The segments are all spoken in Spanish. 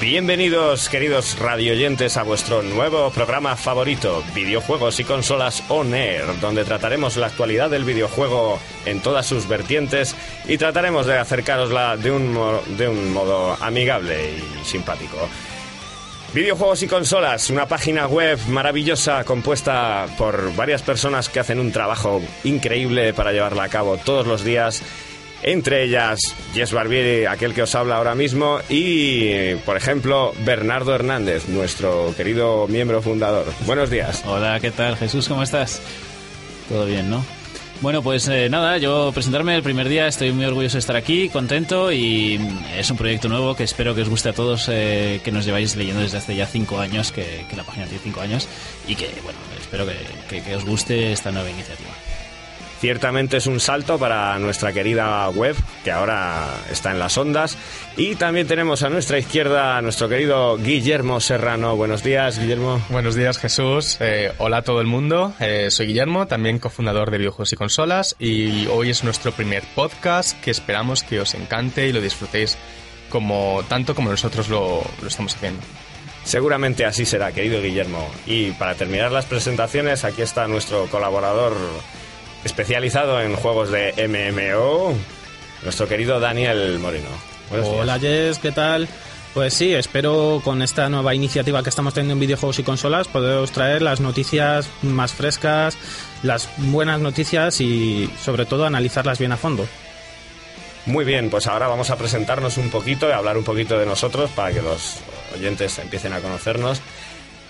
Bienvenidos, queridos radioyentes, a vuestro nuevo programa favorito, Videojuegos y Consolas On Air, donde trataremos la actualidad del videojuego en todas sus vertientes y trataremos de acercarosla de un, de un modo amigable y simpático. Videojuegos y Consolas, una página web maravillosa compuesta por varias personas que hacen un trabajo increíble para llevarla a cabo todos los días. Entre ellas, Jess Barbieri, aquel que os habla ahora mismo, y, por ejemplo, Bernardo Hernández, nuestro querido miembro fundador. Buenos días. Hola, ¿qué tal Jesús? ¿Cómo estás? Todo bien, ¿no? Bueno, pues eh, nada, yo presentarme el primer día, estoy muy orgulloso de estar aquí, contento y mm, es un proyecto nuevo que espero que os guste a todos, eh, que nos lleváis leyendo desde hace ya cinco años, que, la página tiene cinco años y que, bueno, espero que- que os guste esta nueva iniciativa. Ciertamente es un salto para nuestra querida web, que ahora está en las ondas. Y también tenemos a nuestra izquierda a nuestro querido Guillermo Serrano. Buenos días, Guillermo. Buenos días Jesús, Eh, hola a todo el mundo, Eh, soy Guillermo, también cofundador de Videojuegos y Consolas y hoy es nuestro primer podcast que esperamos que os encante y lo disfrutéis como tanto como nosotros lo, lo estamos haciendo. Seguramente así será, querido Guillermo. Y para terminar las presentaciones, aquí está nuestro colaborador especializado en juegos de MMO, nuestro querido Daniel Moreno. Buenos días. Hola Jess, ¿qué tal? Pues sí, espero con esta nueva iniciativa que estamos teniendo en videojuegos y consolas poderos traer las noticias más frescas, las buenas noticias y sobre todo analizarlas bien a fondo. Muy bien, pues ahora vamos a presentarnos un poquito y hablar un poquito de nosotros para que los oyentes empiecen a conocernos.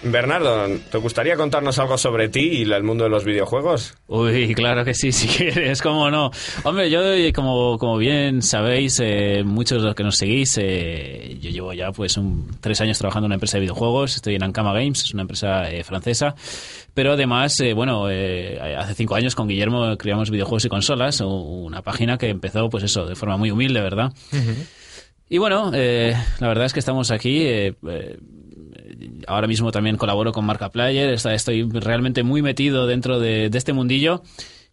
Bernardo, ¿te gustaría contarnos algo sobre ti y el mundo de los videojuegos? Uy, claro que sí, si quieres, cómo no. Hombre, yo, eh, como, como bien sabéis, eh, muchos de los que nos seguís, eh, yo llevo ya pues un, tres años trabajando en una empresa de videojuegos, estoy en Ankama Games, es una empresa eh, francesa, pero además, eh, bueno, eh, hace cinco años con Guillermo creamos videojuegos y consolas, una página que empezó, pues eso, de forma muy humilde, ¿verdad? Y bueno, eh, la verdad es que estamos aquí. eh, eh, ahora mismo también colaboro con Markaplayer. está- Estoy realmente muy metido dentro de, de este mundillo.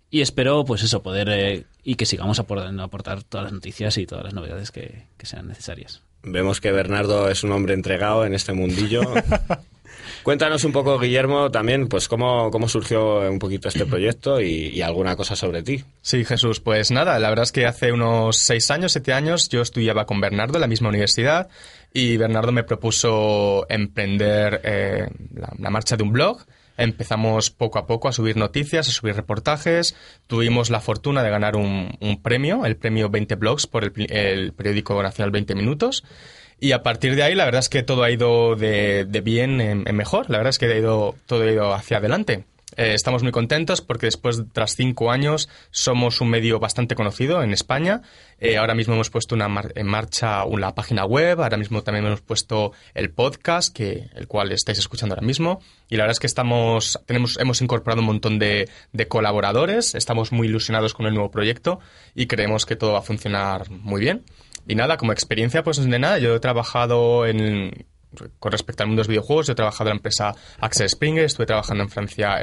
Y espero, pues eso, poder. eh, y que sigamos aportando, aportar todas las noticias y todas las novedades que, que sean necesarias. Vemos que Bernardo es un hombre entregado en este mundillo. Cuéntanos un poco, Guillermo, también, pues cómo, cómo surgió un poquito este proyecto y, alguna cosa sobre ti. Sí, Jesús, pues nada, la verdad es que hace unos seis años, siete años, yo estudiaba con Bernardo en la misma universidad y Bernardo me propuso emprender eh, la, marcha de un blog. Empezamos poco a poco a subir noticias, a subir reportajes. Tuvimos la fortuna de ganar un, premio, el premio 20 Blogs por el periódico nacional 20 Minutos. Y a partir de ahí, la verdad es que todo ha ido de, de bien en, mejor. La verdad es que ha ido, todo ha ido hacia adelante. Eh, estamos muy contentos porque después, tras cinco años, somos un medio bastante conocido en España. Eh, ahora mismo hemos puesto una mar- en marcha una página web, ahora mismo también hemos puesto el podcast, que, el cual estáis escuchando ahora mismo. Y la verdad es que estamos, tenemos, hemos incorporado un montón de, de colaboradores, estamos muy ilusionados con el nuevo proyecto y creemos que todo va a funcionar muy bien. Y nada, como experiencia, pues de nada, yo he trabajado en, con respecto al mundo de los videojuegos, yo he trabajado en la empresa Axel Springer, estuve trabajando en Francia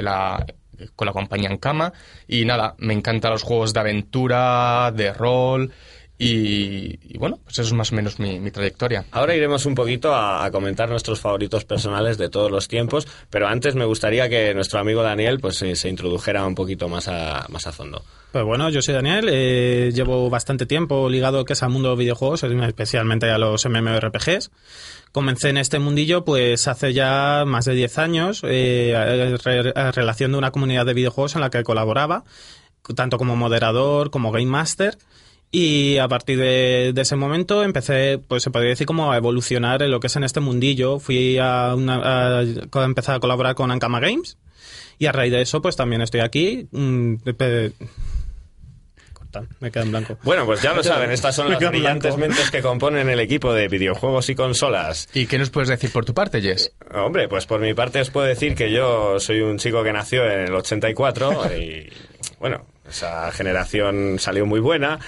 con la compañía Ankama y nada, me encantan los juegos de aventura, de rol y, y bueno, pues eso es más o menos mi, mi trayectoria. Ahora iremos un poquito a, a comentar nuestros favoritos personales de todos los tiempos, pero antes me gustaría que nuestro amigo Daniel pues se, se introdujera un poquito más a, más a fondo. Pues bueno, yo soy Daniel, eh, llevo bastante tiempo ligado que es al mundo de videojuegos, especialmente a los MMORPGs. Comencé en este mundillo pues hace ya más de 10 años, eh, re- a relación de una comunidad de videojuegos en la que colaboraba, tanto como moderador como game master. Y a partir de, de ese momento empecé, pues se podría decir, como a evolucionar en lo que es en este mundillo. Fui a, una, a, a empezar a colaborar con Ankama Games Y a raíz de eso, pues también estoy aquí. mm, Corta, me queda en blanco. Bueno, pues ya lo saben, estas son las brillantes blanco. mentes que componen el equipo de videojuegos y consolas. ¿Y qué nos puedes decir por tu parte, Jess? Hombre, pues por mi parte os puedo decir que yo soy un chico que nació en el 84 y bueno, esa generación salió muy buena.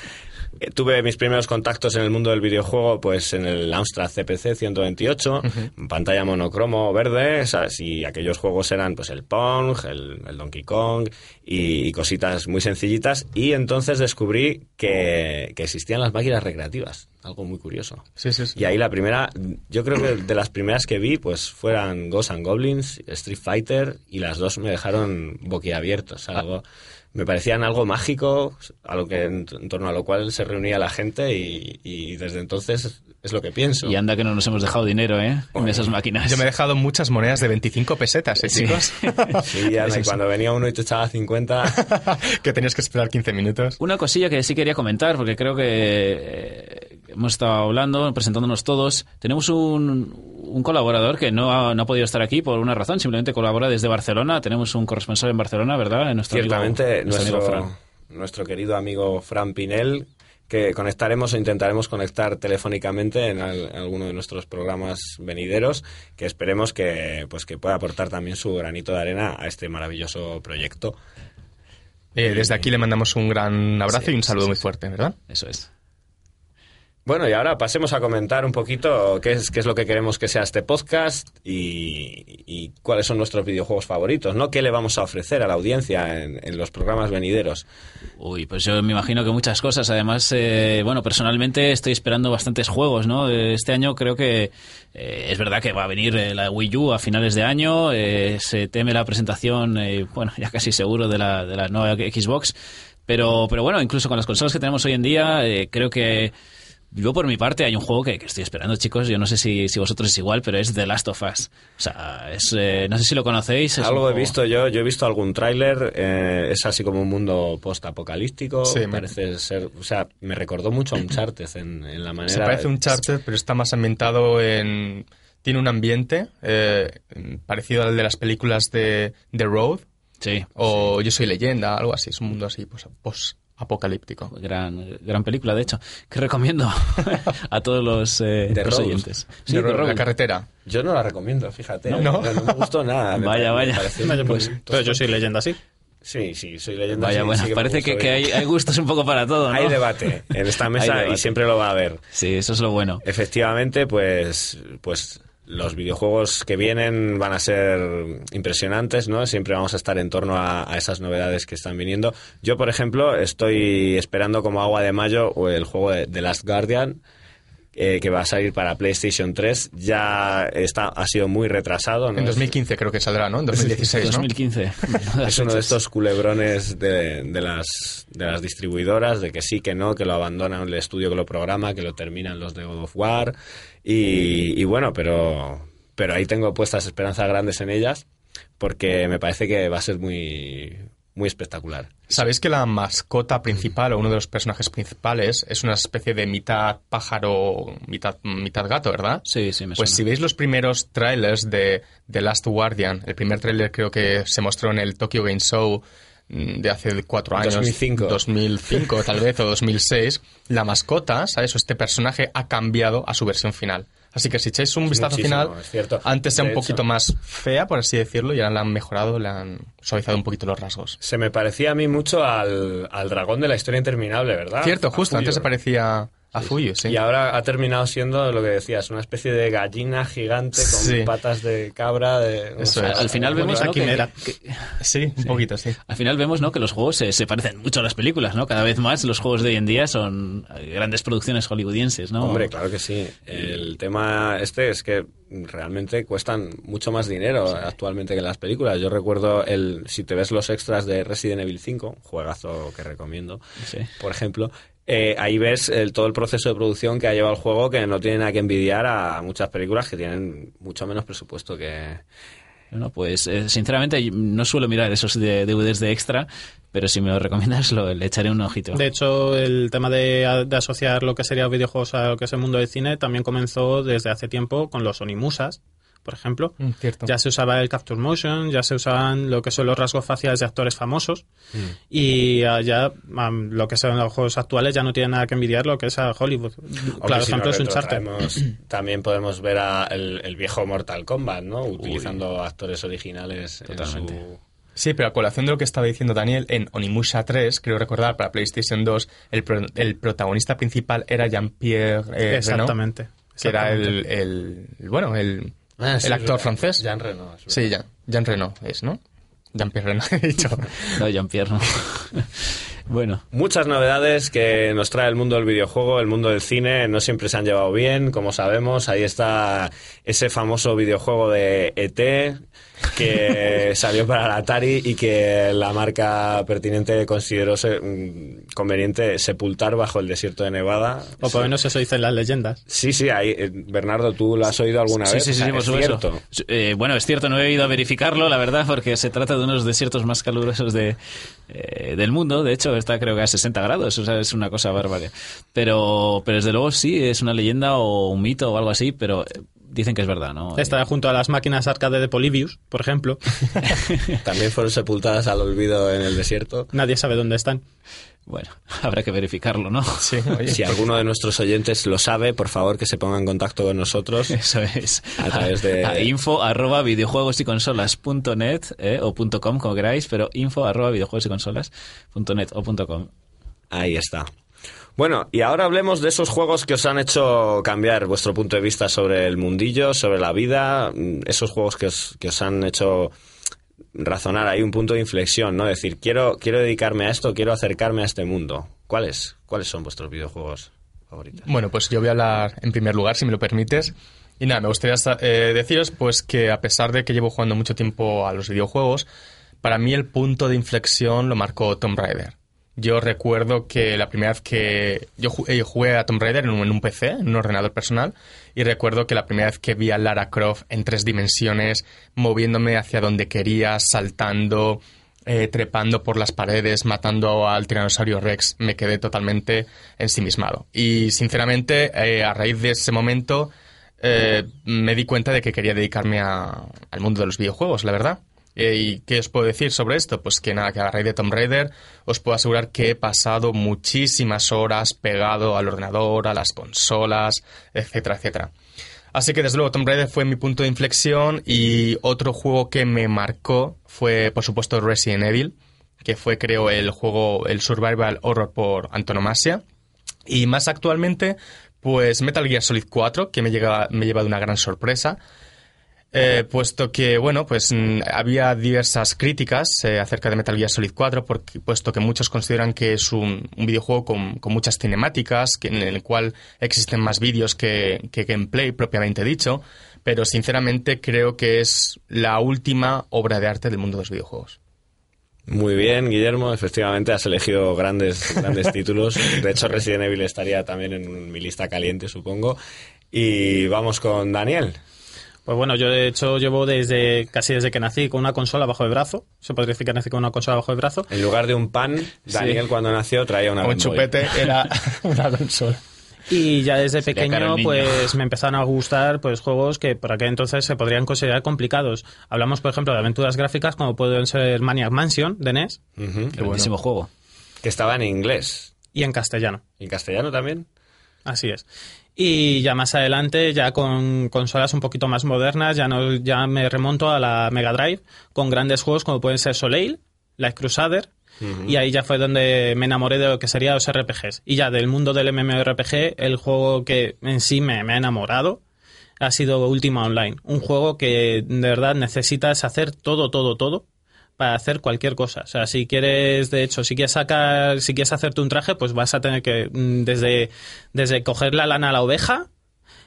Eh, Tuve mis primeros contactos en el mundo del videojuego pues en el Amstrad CPC 128, pantalla monocromo verde, ¿sabes? Y aquellos juegos eran pues el Pong, el, el Donkey Kong y, y cositas muy sencillitas y entonces descubrí que, que existían las máquinas recreativas, algo muy curioso. Sí, sí, sí. Y ahí la primera, yo creo que de las primeras que vi, pues fueran Ghosts and Goblins, Street Fighter, y las dos me dejaron boquiabiertos. Algo, me parecían algo mágico, a lo que, en, en torno a lo cual se reunía la gente, y, y desde entonces es lo que pienso. Y anda que no nos hemos dejado dinero, ¿eh? En esas máquinas. Yo me he dejado muchas monedas de 25 pesetas, ¿eh, Sí. chicos? Sí, Ana, y cuando venía uno y te echaba 50, que tenías que esperar 15 minutos. Una cosilla que sí quería comentar, porque creo que eh, hemos estado hablando, presentándonos todos. Tenemos un, un colaborador que no ha, no ha podido estar aquí por una razón, simplemente colabora desde Barcelona. Tenemos un corresponsal en Barcelona, ¿verdad? Nuestro amigo- ciertamente nuestro amigo nuestro, Fran. nuestro querido amigo Fran Pinel, que conectaremos o intentaremos conectar telefónicamente en, al- en alguno de nuestros programas venideros, que esperemos que, pues, que pueda aportar también su granito de arena a este maravilloso proyecto. Eh, desde aquí le mandamos un gran abrazo Sí, y un saludo sí, muy fuerte, ¿verdad? Eso es. Bueno, y ahora pasemos a comentar un poquito qué es, qué es lo que queremos que sea este podcast y, cuáles son nuestros videojuegos favoritos, ¿no? ¿Qué le vamos a ofrecer a la audiencia en, en los programas venideros? Uy, pues yo me imagino que muchas cosas. Además, eh, bueno, personalmente estoy esperando bastantes juegos, ¿no? Eh, Este año creo que eh, es verdad que va a venir eh, la Wii U a finales de año. eh, se teme la presentación, bueno, ya casi seguro de la, de la nueva Xbox. Pero, pero bueno, incluso con las consolas que tenemos hoy en día, creo que yo por mi parte hay un juego que, que estoy esperando, chicos. Yo no sé si, si vosotros es igual, pero es The Last of Us. O sea, es, eh, no sé si lo conocéis. Algo he juego- visto yo, yo he visto algún tráiler, eh, es así como un mundo post-apocalíptico, Sí, me- parece ser, o sea, me recordó mucho a Uncharted en, en la manera... Se parece un Charter, pero está más ambientado en... Tiene un ambiente eh, parecido al de las películas de The Road Sí. o Yo soy leyenda, algo así. Es un mundo así pues, post-apocalíptico. Gran, gran película, de hecho, que recomiendo a todos los, eh, The los oyentes. The The Road, Road. la carretera. Yo no la recomiendo, fíjate, ¿No? no, no me gustó nada. Vaya, me vaya. pues, pero yo soy leyenda así. Sí, sí, soy leyenda. Vaya, sí, bueno, sí me parece que, que hay, hay gustos un poco para todo, ¿no? Hay debate en esta mesa y siempre lo va a haber. Sí, eso es lo bueno. Efectivamente, pues, pues los videojuegos que vienen van a ser impresionantes, ¿no? Siempre vamos a estar en torno a, esas novedades que están viniendo. Yo, por ejemplo, estoy esperando como agua de mayo el juego de The Last Guardian, eh, que va a salir para PlayStation 3. Ya está, ha sido muy retrasado, ¿no? En 2015 creo que saldrá, ¿no? En 2016, ¿no? 2015. Es uno de estos culebrones de, de las, de las distribuidoras, de que sí, que no, que lo abandona el estudio que lo programa, que lo terminan los de God of War. Y, y bueno, pero, pero ahí tengo puestas esperanzas grandes en ellas, porque me parece que va a ser muy, muy espectacular. ¿Sabéis que la mascota principal o uno de los personajes principales es una especie de mitad pájaro, mitad, mitad gato, ¿verdad? Sí, sí, me Pues suena. si veis los primeros trailers de The Last Guardian, el primer trailer creo que se mostró en el Tokyo Game Show mm, de hace cuatro años. 2005. 2005 tal vez, o 2006. La mascota, ¿sabes? O este personaje ha cambiado a su versión final. Así que si echáis un vistazo Muchísimo, final, es cierto. antes era un poquito hecho- más fea, por así decirlo, y ahora la han mejorado, le han suavizado un poquito los rasgos. Se me parecía a mí mucho al, al dragón de la historia interminable, ¿verdad? Cierto, A justo, antes se parecía a Fuyu, sí. Y ahora ha terminado siendo lo que decías, una especie de gallina gigante con Sí. patas de cabra. De, Eso sé, es. Al final vemos, ¿no? que- que- Sí, un poquito, sí. al final vemos, ¿no? Que los juegos se, se parecen mucho a las películas, ¿no? Cada vez más los juegos de hoy en día son grandes producciones hollywoodienses, ¿no? Hombre, claro que sí. El tema este es que realmente cuestan mucho más dinero actualmente que las películas. Yo recuerdo el si te ves los extras de Resident Evil 5, un juegazo que recomiendo, Sí. por ejemplo, eh, ahí ves el- todo el proceso de producción que ha llevado el juego que no tiene nada que envidiar a muchas películas que tienen mucho menos presupuesto que... Bueno, pues eh, sinceramente no suelo mirar esos de- DVDs de extra, pero si me lo recomiendas lo, le echaré un ojito. De hecho, el tema de, asociar lo que sería videojuegos a lo que es el mundo del cine también comenzó desde hace tiempo con los Onimusas, por ejemplo. Mm, cierto. Ya se usaba el capture motion, ya se usaban lo que son los rasgos faciales de actores famosos Mm. y ah, ya am, lo que son los juegos actuales ya no tiene nada que envidiar lo que es a Hollywood. Claro, si ejemplo es Uncharted. retrotraemos, También podemos ver a el, el viejo Mortal Kombat, ¿no? Utilizando actores originales en Totalmente. su... Sí, pero a colación de lo que estaba diciendo Daniel, en Onimusha 3, creo recordar, para PlayStation 2, el, pro- el protagonista principal era Jean-Pierre eh, Exactamente. que era el- bueno, el, Ah, sí, el actor francés. Jean Reno. es Sí, Jean, Jean Reno es, ¿no? Jean-Pierre Reno, he dicho. No, Jean-Pierre, no. bueno, Muchas novedades que nos trae el mundo del videojuego, el mundo del cine, no siempre se han llevado bien, como sabemos. Ahí está ese famoso videojuego de ET que salió para la Atari y que la marca pertinente consideró se- mm, conveniente sepultar bajo el desierto de Nevada. O por lo menos eso dicen las leyendas. Sí, sí, ahí, eh, Bernardo, ¿tú lo has oído alguna sí, vez? sí, sí, sea, por es supuesto. Eh, bueno, es cierto, no he ido a verificarlo, la verdad, porque se trata de uno de los desiertos más calurosos de, eh, del mundo. De hecho, está creo que a 60 grados, o sea, es una cosa bárbara. Pero, pero desde luego sí, es una leyenda o un mito o algo así, pero eh, dicen que es verdad, ¿no? Está junto a las máquinas arcade de Polybius, por ejemplo. También fueron sepultadas al olvido en el desierto. Nadie sabe dónde están. Bueno, habrá que verificarlo, ¿no? Sí, oye. Si alguno de nuestros oyentes lo sabe, por favor que se ponga en contacto con nosotros. Eso es. A través de- A info arroba videojuegos y consolas punto net, eh, o punto com, como queráis, pero info arroba videojuegos y consolas punto net o punto com. Ahí está. Bueno, y ahora hablemos de esos juegos que os han hecho cambiar vuestro punto de vista sobre el mundillo, sobre la vida, mm, esos juegos que os, que os han hecho razonar ahí un punto de inflexión, ¿no? Decir, quiero, quiero dedicarme a esto, quiero acercarme a este mundo. ¿Cuáles? ¿Cuáles son vuestros videojuegos favoritos? Bueno, pues yo voy a hablar en primer lugar, si me lo permites. Y nada, me gustaría eh, deciros pues que a pesar de que llevo jugando mucho tiempo a los videojuegos, para mí el punto de inflexión lo marcó Tomb Raider. Yo recuerdo que la primera vez que yo eh, jugué a Tomb Raider en un, en un PC, en un ordenador personal, y recuerdo que la primera vez que vi a Lara Croft en tres dimensiones, moviéndome hacia donde quería, saltando, eh, trepando por las paredes, matando al tiranosaurio Rex, me quedé totalmente ensimismado. Y sinceramente, eh, a raíz de ese momento, eh, me di cuenta de que quería dedicarme a- al mundo de los videojuegos, la verdad. Eh, ¿Y qué os puedo decir sobre esto? Pues que nada, que a raíz de Tomb Raider os puedo asegurar que he pasado muchísimas horas pegado al ordenador, a las consolas, etcétera, etcétera. Así que desde luego Tomb Raider fue mi punto de inflexión y otro juego que me marcó fue por supuesto Resident Evil, que fue creo el juego, el survival horror por antonomasia. Y más actualmente, pues Metal Gear Solid 4, que me, llega, me lleva de una gran sorpresa. Eh, puesto que, bueno, pues mm, había diversas críticas eh, acerca de Metal Gear Solid 4, porque, puesto que muchos consideran que es un, videojuego con, con muchas cinemáticas, que, en el cual existen más vídeos que, que gameplay propiamente dicho, pero sinceramente creo que es la última obra de arte del mundo de los videojuegos. Muy bien, Guillermo. Efectivamente, has elegido grandes, grandes títulos. De hecho, Resident Evil estaría también en mi lista caliente, supongo. Y vamos con Daniel. Pues bueno, yo de hecho llevo desde casi desde que nací con una consola bajo el brazo. Se podría decir que nací con una consola bajo el brazo. En lugar de un pan, Daniel cuando nació traía una Boy. chupete era una consola. Y ya desde Sería pequeño, pues me empezaron a gustar pues juegos que por aquel entonces se podrían considerar complicados. Hablamos, por ejemplo, de aventuras gráficas como pueden ser Maniac Mansion de NES Ujú. Buenísimo juego. Que estaba en inglés. y en castellano. ¿Y en castellano también? Así es. Y ya más adelante, ya con consolas un poquito más modernas, ya no, ya me remonto a la Mega Drive con grandes juegos como pueden ser Soleil, Light Crusader, y ahí ya fue donde me enamoré de lo que serían los RPGs. Y ya del mundo del MMORPG, el juego que en sí me, me ha enamorado ha sido Ultima Online. Un juego que de verdad necesitas hacer todo, todo, todo para hacer cualquier cosa. O sea, si quieres, de hecho, si quieres sacar, si quieres hacerte un traje, pues vas a tener que, mm, desde, desde coger la lana a la oveja,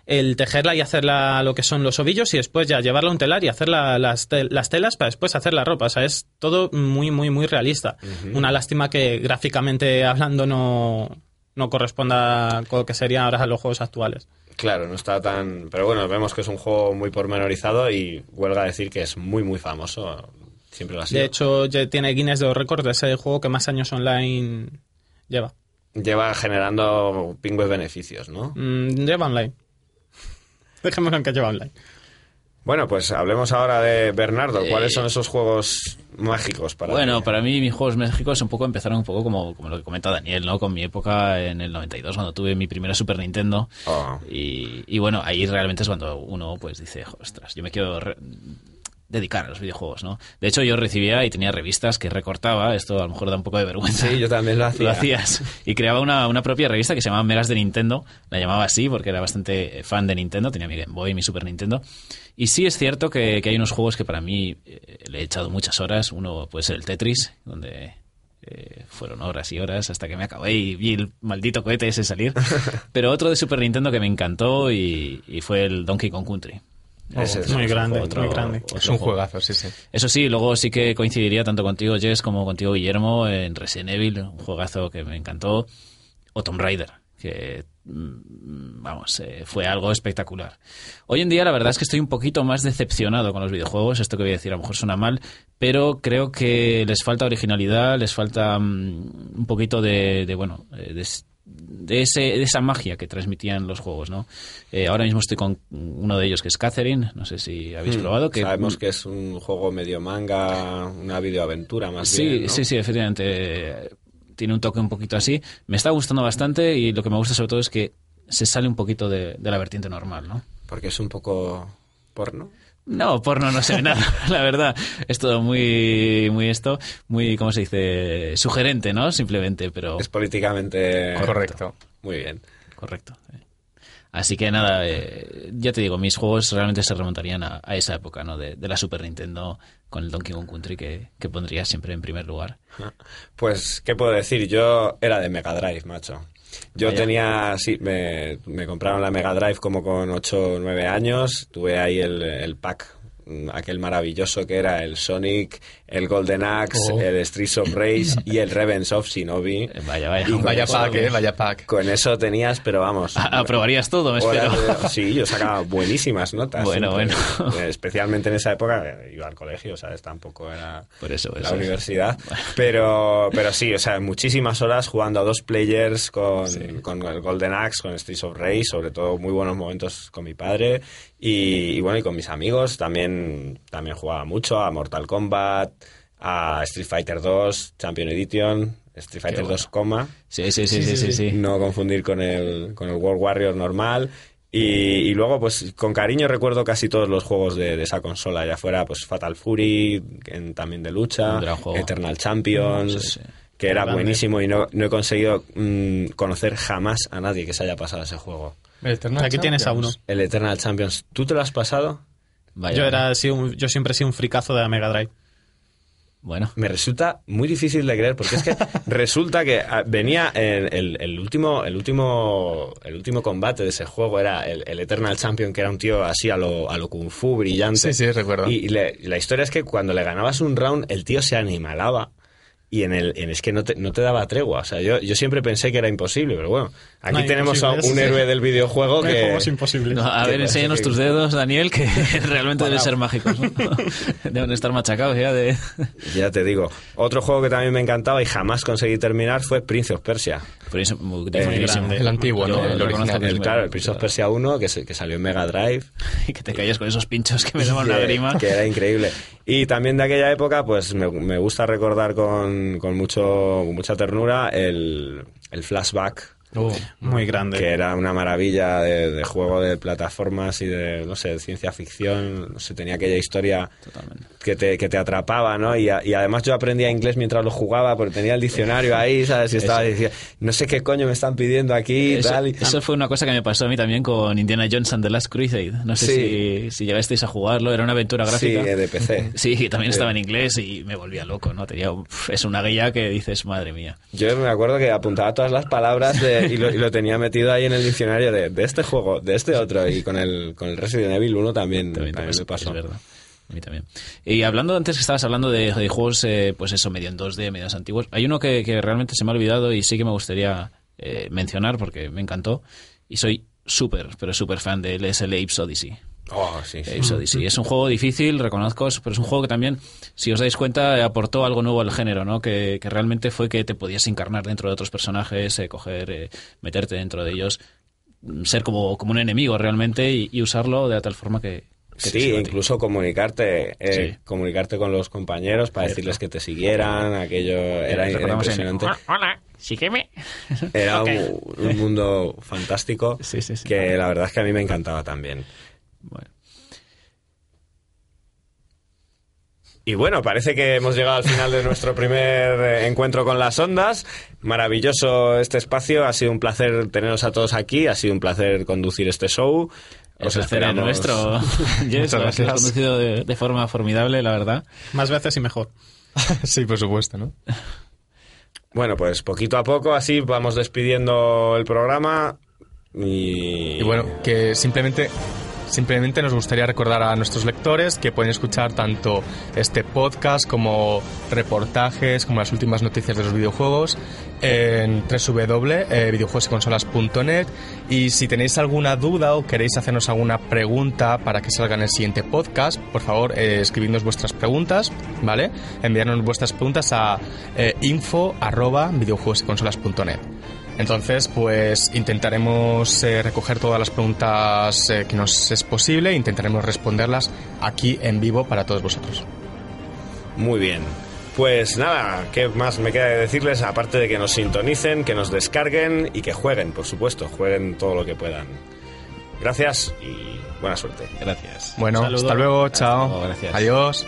el tejerla y hacerla lo que son los ovillos y después ya llevarla a un telar y hacer la- las, tel- las telas para después hacer la ropa. O sea, es todo muy, muy, muy realista. Una lástima que gráficamente hablando no, no corresponda con lo que serían ahora los juegos actuales. Claro, no está tan... Pero bueno, vemos que es un juego muy pormenorizado y huelga decir que es muy, muy famoso. Siempre lo ha sido. De hecho, ya tiene Guinness de los récords ser el juego que más años online lleva. Lleva generando pingües beneficios, ¿no? Mm, lleva online. Dejémoslo en que lleva online. Bueno, pues hablemos ahora de Bernardo. ¿Cuáles son esos juegos mágicos para Bueno, ti? para mí mis juegos mágicos un poco empezaron un poco como, como lo que comenta Daniel, ¿no? Con mi época en el 92 cuando tuve mi primera Super Nintendo. Oh. Y, y bueno, ahí realmente es cuando uno pues dice, ostras, yo me quiero re- dedicar a los videojuegos, ¿no? De hecho yo recibía y tenía revistas que recortaba, esto a lo mejor da un poco de vergüenza. Sí, yo también lo hacía. Lo hacías. Y creaba una, una propia revista que se llamaba Megas de Nintendo. La llamaba así porque era bastante fan de Nintendo. Tenía mi Game Boy, mi Super Nintendo. Y sí es cierto que, que hay unos juegos que para mí eh, le he echado muchas horas. Uno puede ser el Tetris, donde eh, fueron horas y horas hasta que me acabé y vi el maldito cohete ese salir. Pero otro de Super Nintendo que me encantó y, y fue el Donkey Kong Country. Es Muy grande, muy grande. otro Es un juego. juegazo, sí, sí. Eso sí, luego sí que coincidiría tanto contigo, Jess, como contigo, Guillermo, en Resident Evil, un juegazo que me encantó, o Tomb Raider, que, mm, vamos, eh, fue algo espectacular. Hoy en día la verdad es que estoy un poquito más decepcionado con los videojuegos, esto que voy a decir a lo mejor suena mal, pero creo que les falta originalidad, les falta mm, un poquito de, de, bueno, eh, de, de ese, de esa magia que transmitían los juegos, ¿no? Eh, ahora mismo estoy con uno de ellos que es Catherine, no sé si habéis Mm, probado. Que, Sabemos que es un juego medio manga, una videoaventura más Sí, bien, ¿no? sí, sí, efectivamente. eh, Tiene un toque un poquito así. Me está gustando bastante y lo que me gusta sobre todo es que se sale un poquito de, de la vertiente normal, ¿no? Porque es un poco porno. No, porno no se ve nada, la verdad. Es todo muy, muy esto, muy, ¿cómo se dice? Sugerente, ¿no? Simplemente, pero... Es políticamente Correcto. Muy bien. Correcto. eh. Así que nada, eh, ya te digo, mis juegos realmente se remontarían a, a esa época, ¿no? De, de la Super Nintendo con el Donkey Kong Country que, que pondría siempre en primer lugar. Pues, ¿qué puedo decir? Yo era de Mega Drive, macho. Yo Vaya. tenía, sí, me, me compraron la Mega Drive como con 8 o 9 años. Tuve ahí el, el pack, mm, aquel maravilloso que era el Sonic, el Golden Axe, Oh. el Streets of Rage y el Revenge of Shinobi. Eh, Vaya, vaya. Vaya eso- pack, eh, vaya pack. Con eso tenías, pero vamos. Aprobarías todo, me espero. de- sí, yo sacaba buenísimas notas. Bueno, siempre. bueno. Eh, Especialmente en esa época eh, iba al colegio, ¿sabes? Tampoco era Por eso, la eso universidad. Pero, pero sí, o sea, muchísimas horas jugando a dos players con, con el Golden Axe, con Streets of Rage, sobre todo muy buenos momentos con mi padre. Y, y bueno, y con mis amigos también, también jugaba mucho a Mortal Kombat, a Street Fighter 2, Champion Edition, Street Fighter bueno. 2, coma. Sí, sí, sí, sí, sí, sí. No confundir con el, con el World Warrior normal. Y, y luego, pues con cariño recuerdo casi todos los juegos de, de esa consola, ya fuera pues Fatal Fury, en- también de lucha. Eternal Champions, Sí, sí. que era Grande. buenísimo y no, no he conseguido mm, conocer jamás a nadie que se haya pasado ese juego. El Eternal Aquí tienes a uno. Champions. El Eternal Champions, ¿tú te lo has pasado? Vaya, Yo, era así un- yo siempre he sido un fricazo de la Mega Drive. Bueno, Me resulta muy difícil de creer porque es que resulta que ah, venía en el, el último el último el último combate de ese juego era el, el Eternal Champion que era un tío así a lo, a lo kung fu brillante. Sí, sí, recuerdo. Y, y le- y la historia es que cuando le ganabas un round el tío se animalaba y en el en- es que no te, no te daba tregua. O sea, yo, yo siempre pensé que era imposible, pero bueno, aquí No tenemos a un héroe del videojuego que juegos imposibles. no, a ver, enséñanos que- tus dedos, Daniel, que realmente deben ser mágicos. ¿no? Deben estar machacados ya de... ya te digo. Otro juego que también me encantaba y jamás conseguí terminar fue Prince of Persia. Muy grande. El antiguo, Yo ¿no? El reconozco original. El, claro, el Prince of Persia 1 que, se- que salió en Mega Drive. Y que te calles con esos pinchos que me daban una grima. que era increíble. Y también de aquella época, pues me, me gusta recordar con, con mucho, con mucha ternura el, el flashback, Oh, Muy grande. que era una maravilla de, de juego de plataformas y de, no sé, de ciencia ficción. No sé, tenía aquella historia Totalmente. que te, que te atrapaba, ¿no? Y, a- y además yo aprendía inglés mientras lo jugaba, porque tenía el diccionario ahí, ¿sabes? Y estaba diciendo, no sé qué coño me están pidiendo aquí y Eso, tal. y- eso fue una cosa que me pasó a mí también con Indiana Jones and the Last Crusade. No sé Sí. si, si llegasteis a jugarlo, era una aventura Sí, gráfica. de PC. Sí, también Sí. estaba en inglés y me volvía loco, ¿no? Tenía, es una guía que dices, madre mía. Yo me acuerdo que apuntaba todas las palabras de- y, lo, y lo tenía metido ahí en el diccionario de, de este juego, de este otro. Y con el, con el Resident Evil 1 también, También, me pasó. Es verdad. A mí también. Y hablando antes que estabas hablando de, de juegos, eh, pues eso, medio en 2D, medios antiguos, hay uno que, que realmente se me ha olvidado y sí que me gustaría eh, mencionar porque me encantó y soy súper, pero súper fan de él, es el Apes Odyssey. Oh, sí, sí. Es un juego difícil, reconozco, pero es un juego que también, si os dais cuenta, aportó algo nuevo al género, ¿no? Que, que realmente fue que te podías encarnar dentro de otros personajes, eh, coger, eh, meterte dentro de ellos, mm, ser como, como un enemigo realmente y, y usarlo de tal forma que, ¿Qué te Sí, incluso comunicarte, eh, Sí. comunicarte con los compañeros para Cierto. decirles que te siguieran, aquello era, era recordamos en- impresionante. Hola, sígueme. Era un, un mundo fantástico Sí, sí, sí. que la verdad es que a mí me encantaba también. Bueno. Y bueno, parece que hemos llegado al final de nuestro primer eh, encuentro con las ondas. Maravilloso este espacio, ha sido un placer teneros a todos aquí, ha sido un placer conducir este show. El Os placer es esperamos- nuestro. Jess, lo has gracias. conducido de, de forma formidable, la verdad. Más veces y mejor. sí, por supuesto, ¿no? Bueno, pues poquito a poco así vamos despidiendo el programa y, Y bueno, que simplemente, simplemente nos gustaría recordar a nuestros lectores que pueden escuchar tanto este podcast como reportajes, como las últimas noticias de los videojuegos en www.videojuegosyconsolas.net y si tenéis alguna duda o queréis hacernos alguna pregunta para que salga en el siguiente podcast, por favor, eh, escribidnos vuestras preguntas, ¿vale? Enviarnos vuestras preguntas a eh. Entonces, pues intentaremos eh, recoger todas las preguntas eh, que nos es posible e intentaremos responderlas aquí en vivo para todos vosotros. Muy bien. Pues nada, ¿qué más me queda de decirles? Aparte de que nos sintonicen, que nos descarguen y que jueguen, por supuesto, jueguen todo lo que puedan. Gracias y buena suerte. Gracias. Bueno, hasta luego, chao. luego, gracias. Adiós.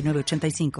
906985.